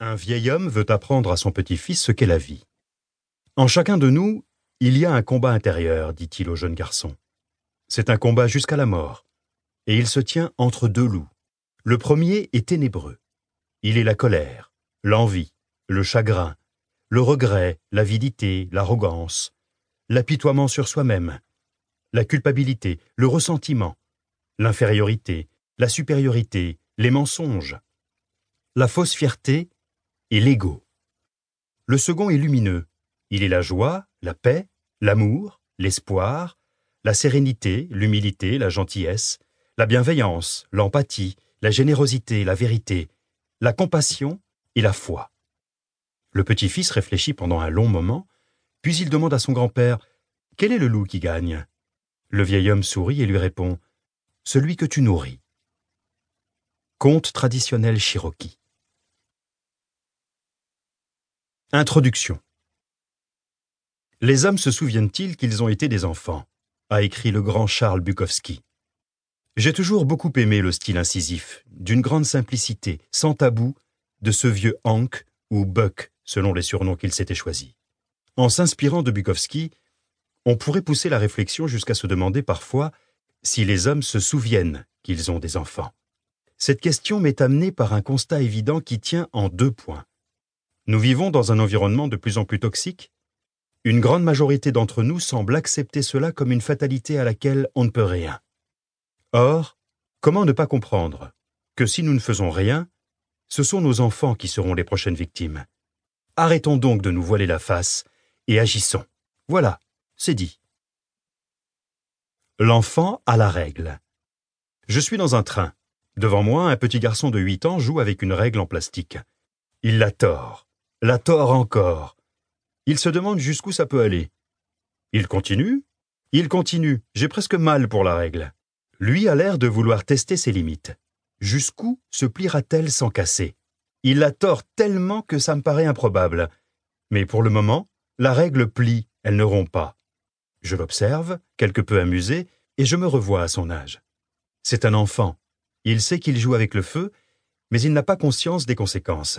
Un vieil homme veut apprendre à son petit-fils ce qu'est la vie. En chacun de nous, il y a un combat intérieur, dit-il au jeune garçon. C'est un combat jusqu'à la mort, et il se tient entre deux loups. Le premier est ténébreux. Il est la colère, l'envie, le chagrin, le regret, l'avidité, l'arrogance, l'apitoiement sur soi-même, la culpabilité, le ressentiment, l'infériorité, la supériorité, les mensonges, la fausse fierté et l'ego. Le second est lumineux. Il est la joie, la paix, l'amour, l'espoir, la sérénité, l'humilité, la gentillesse, la bienveillance, l'empathie, la générosité, la vérité, la compassion et la foi. Le petit-fils réfléchit pendant un long moment, puis il demande à son grand-père Quel est le loup qui gagne? Le vieil homme sourit et lui répond Celui que tu nourris. Conte traditionnel Cherokee. Introduction. Les hommes se souviennent-ils qu'ils ont été des enfants? A écrit le grand Charles Bukowski. J'ai toujours beaucoup aimé le style incisif, d'une grande simplicité, sans tabou, de ce vieux Hank ou Buck, selon les surnoms qu'il s'était choisis. En s'inspirant de Bukowski, on pourrait pousser la réflexion jusqu'à se demander parfois si les hommes se souviennent qu'ils ont des enfants. Cette question m'est amenée par un constat évident qui tient en deux points. Nous vivons dans un environnement de plus en plus toxique. Une grande majorité d'entre nous semble accepter cela comme une fatalité à laquelle on ne peut rien. Or, comment ne pas comprendre que si nous ne faisons rien, ce sont nos enfants qui seront les prochaines victimes. Arrêtons donc de nous voiler la face et agissons. Voilà, c'est dit. L'enfant a la règle. Je suis dans un train. Devant moi, un petit garçon de 8 ans joue avec une règle en plastique. Il la tord la tord encore. Il se demande jusqu'où ça peut aller. Il continue Il continue. J'ai presque mal pour la règle. Lui a l'air de vouloir tester ses limites. Jusqu'où se pliera-t-elle sans casser? Il la tord tellement que ça me paraît improbable. Mais pour le moment, la règle plie, elle ne rompt pas. Je l'observe, quelque peu amusé, et je me revois à son âge. C'est un enfant. Il sait qu'il joue avec le feu, mais il n'a pas conscience des conséquences.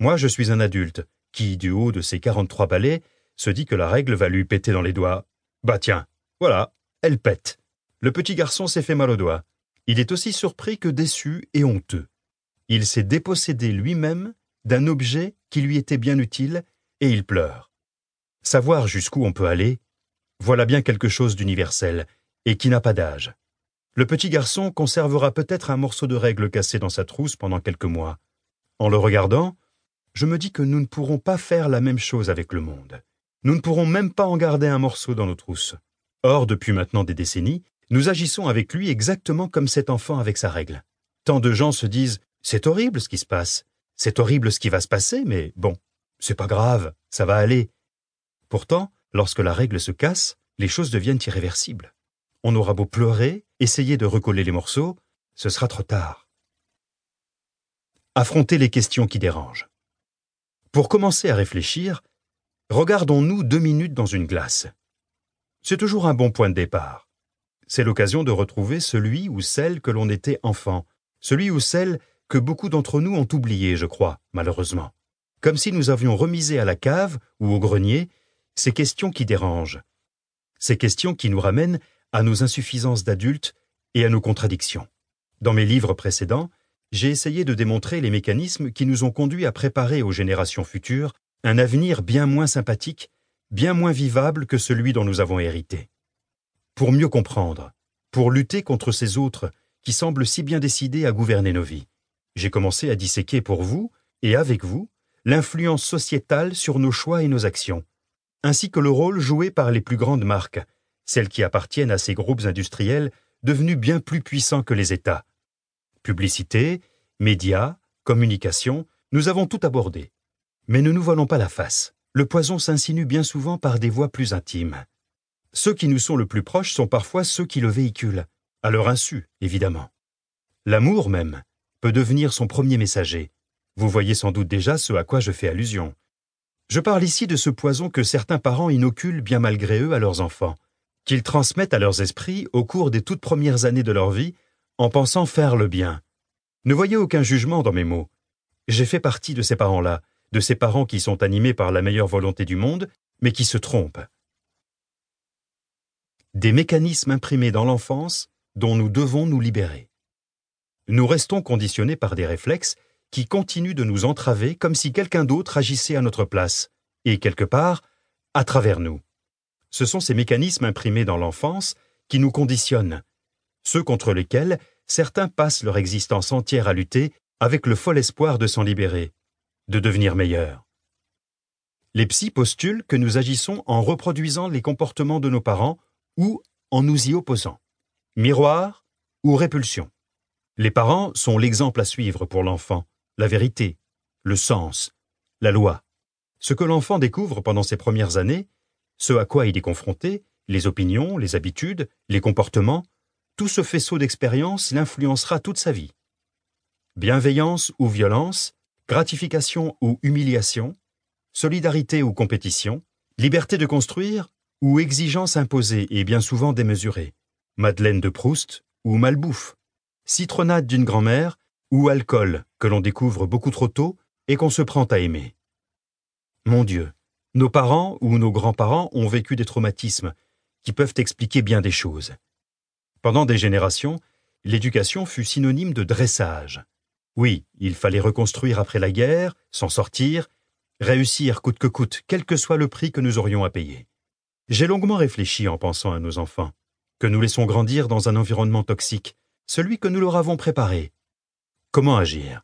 Moi, je suis un adulte, qui, du haut de ses 43 balais, se dit que la règle va lui péter dans les doigts. Bah tiens, voilà, elle pète. Le petit garçon s'est fait mal aux doigts. Il est aussi surpris que déçu et honteux. Il s'est dépossédé lui-même d'un objet qui lui était bien utile, et il pleure. Savoir jusqu'où on peut aller, voilà bien quelque chose d'universel, et qui n'a pas d'âge. Le petit garçon conservera peut-être un morceau de règle cassé dans sa trousse pendant quelques mois. En le regardant, je me dis que nous ne pourrons pas faire la même chose avec le monde. Nous ne pourrons même pas en garder un morceau dans nos trousses. Or, depuis maintenant des décennies, nous agissons avec lui exactement comme cet enfant avec sa règle. Tant de gens se disent C'est horrible ce qui se passe, c'est horrible ce qui va se passer, mais bon, c'est pas grave, ça va aller. Pourtant, lorsque la règle se casse, les choses deviennent irréversibles. On aura beau pleurer, essayer de recoller les morceaux, ce sera trop tard. Affronter les questions qui dérangent. Pour commencer à réfléchir, regardons-nous deux minutes dans une glace. C'est toujours un bon point de départ. C'est l'occasion de retrouver celui ou celle que l'on était enfant, celui ou celle que beaucoup d'entre nous ont oublié, je crois, malheureusement. Comme si nous avions remisé à la cave ou au grenier ces questions qui dérangent, ces questions qui nous ramènent à nos insuffisances d'adultes et à nos contradictions. Dans mes livres précédents, j'ai essayé de démontrer les mécanismes qui nous ont conduits à préparer aux générations futures un avenir bien moins sympathique, bien moins vivable que celui dont nous avons hérité. Pour mieux comprendre, pour lutter contre ces autres qui semblent si bien décidés à gouverner nos vies, j'ai commencé à disséquer pour vous, et avec vous, l'influence sociétale sur nos choix et nos actions, ainsi que le rôle joué par les plus grandes marques, celles qui appartiennent à ces groupes industriels devenus bien plus puissants que les États, Publicité, médias, communication, nous avons tout abordé. Mais ne nous voilons pas la face. Le poison s'insinue bien souvent par des voies plus intimes. Ceux qui nous sont le plus proches sont parfois ceux qui le véhiculent, à leur insu, évidemment. L'amour même peut devenir son premier messager. Vous voyez sans doute déjà ce à quoi je fais allusion. Je parle ici de ce poison que certains parents inoculent bien malgré eux à leurs enfants, qu'ils transmettent à leurs esprits au cours des toutes premières années de leur vie en pensant faire le bien. Ne voyez aucun jugement dans mes mots. J'ai fait partie de ces parents-là, de ces parents qui sont animés par la meilleure volonté du monde, mais qui se trompent. Des mécanismes imprimés dans l'enfance dont nous devons nous libérer. Nous restons conditionnés par des réflexes qui continuent de nous entraver comme si quelqu'un d'autre agissait à notre place, et quelque part, à travers nous. Ce sont ces mécanismes imprimés dans l'enfance qui nous conditionnent, ceux contre lesquels certains passent leur existence entière à lutter avec le fol espoir de s'en libérer, de devenir meilleurs. Les psys postulent que nous agissons en reproduisant les comportements de nos parents ou en nous y opposant. Miroir ou répulsion. Les parents sont l'exemple à suivre pour l'enfant, la vérité, le sens, la loi. Ce que l'enfant découvre pendant ses premières années, ce à quoi il est confronté, les opinions, les habitudes, les comportements, tout ce faisceau d'expérience l'influencera toute sa vie. Bienveillance ou violence, gratification ou humiliation, solidarité ou compétition, liberté de construire ou exigence imposée et bien souvent démesurée, Madeleine de Proust ou malbouffe, citronnade d'une grand-mère ou alcool que l'on découvre beaucoup trop tôt et qu'on se prend à aimer. Mon Dieu, nos parents ou nos grands-parents ont vécu des traumatismes qui peuvent expliquer bien des choses. Pendant des générations, l'éducation fut synonyme de dressage. Oui, il fallait reconstruire après la guerre, s'en sortir, réussir coûte que coûte, quel que soit le prix que nous aurions à payer. J'ai longuement réfléchi en pensant à nos enfants, que nous laissons grandir dans un environnement toxique, celui que nous leur avons préparé. Comment agir?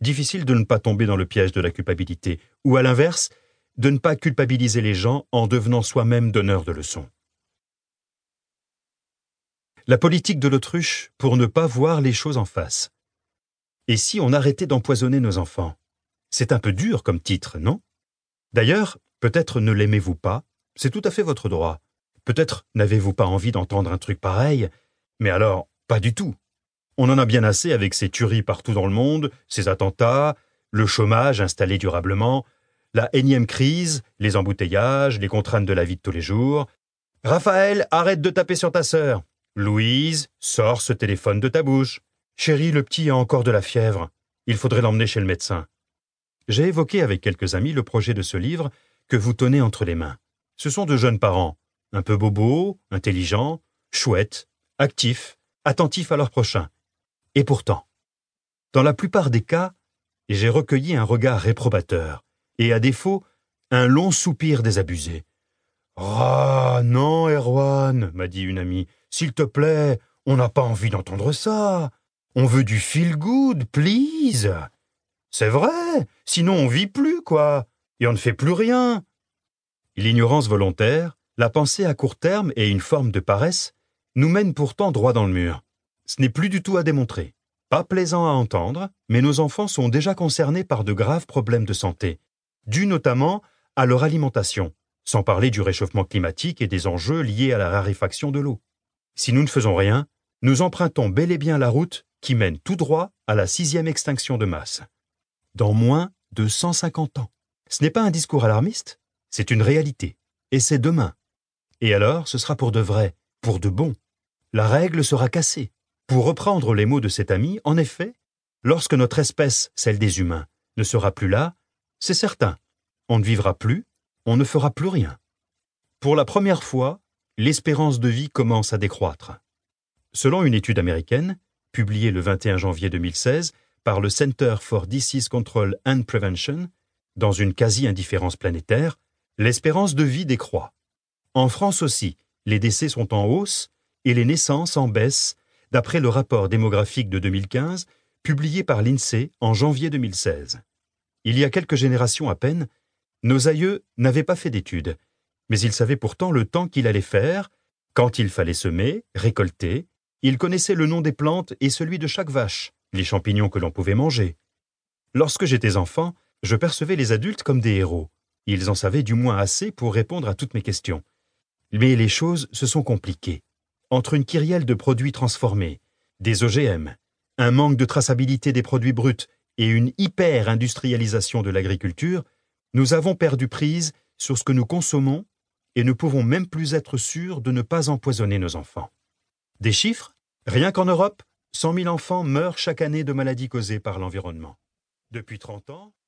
Difficile de ne pas tomber dans le piège de la culpabilité, ou à l'inverse, de ne pas culpabiliser les gens en devenant soi-même donneur de leçons. La politique de l'autruche pour ne pas voir les choses en face. Et si on arrêtait d'empoisonner nos enfants? C'est un peu dur comme titre, non? D'ailleurs, peut-être ne l'aimez-vous pas, c'est tout à fait votre droit. Peut-être n'avez-vous pas envie d'entendre un truc pareil, mais alors, pas du tout. On en a bien assez avec ces tueries partout dans le monde, ces attentats, le chômage installé durablement, la énième crise, les embouteillages, les contraintes de la vie de tous les jours. Raphaël, arrête de taper sur ta sœur. Louise, sors ce téléphone de ta bouche. Chérie, le petit a encore de la fièvre. Il faudrait l'emmener chez le médecin. J'ai évoqué avec quelques amis le projet de ce livre que vous tenez entre les mains. Ce sont de jeunes parents, un peu bobos, intelligents, chouettes, actifs, attentifs à leur prochain. Et pourtant, dans la plupart des cas, j'ai recueilli un regard réprobateur et à défaut, un long soupir désabusé. Ah non, Erwan, m'a dit une amie, s'il te plaît, on n'a pas envie d'entendre ça. On veut du feel good, please. C'est vrai, sinon on vit plus, quoi, et on ne fait plus rien. L'ignorance volontaire, la pensée à court terme et une forme de paresse nous mènent pourtant droit dans le mur. Ce n'est plus du tout à démontrer. Pas plaisant à entendre, mais nos enfants sont déjà concernés par de graves problèmes de santé, dû notamment à leur alimentation, sans parler du réchauffement climatique et des enjeux liés à la raréfaction de l'eau. Si nous ne faisons rien, nous empruntons bel et bien la route qui mène tout droit à la sixième extinction de masse. Dans moins de 150 ans. Ce n'est pas un discours alarmiste, c'est une réalité. Et c'est demain. Et alors, ce sera pour de vrai, pour de bon. La règle sera cassée. Pour reprendre les mots de cet ami, en effet, lorsque notre espèce, celle des humains, ne sera plus là, c'est certain. On ne vivra plus, on ne fera plus rien. Pour la première fois, l'espérance de vie commence à décroître. Selon une étude américaine, publiée le 21 janvier 2016 par le Center for Disease Control and Prevention, dans une quasi-indifférence planétaire, l'espérance de vie décroît. En France aussi, les décès sont en hausse et les naissances en baisse, d'après le rapport démographique de 2015 publié par l'INSEE en janvier 2016. Il y a quelques générations à peine, nos aïeux n'avaient pas fait d'études, mais ils savaient pourtant le temps qu'il allait faire, quand il fallait semer, récolter, ils connaissaient le nom des plantes et celui de chaque vache, les champignons que l'on pouvait manger. Lorsque j'étais enfant, je percevais les adultes comme des héros. Ils en savaient du moins assez pour répondre à toutes mes questions. Mais les choses se sont compliquées. Entre une kyrielle de produits transformés, des OGM, un manque de traçabilité des produits bruts et une hyper-industrialisation de l'agriculture, nous avons perdu prise sur ce que nous consommons et ne pouvons même plus être sûrs de ne pas empoisonner nos enfants. Des chiffres? Rien qu'en Europe, 100 000 enfants meurent chaque année de maladies causées par l'environnement. Depuis trente ans,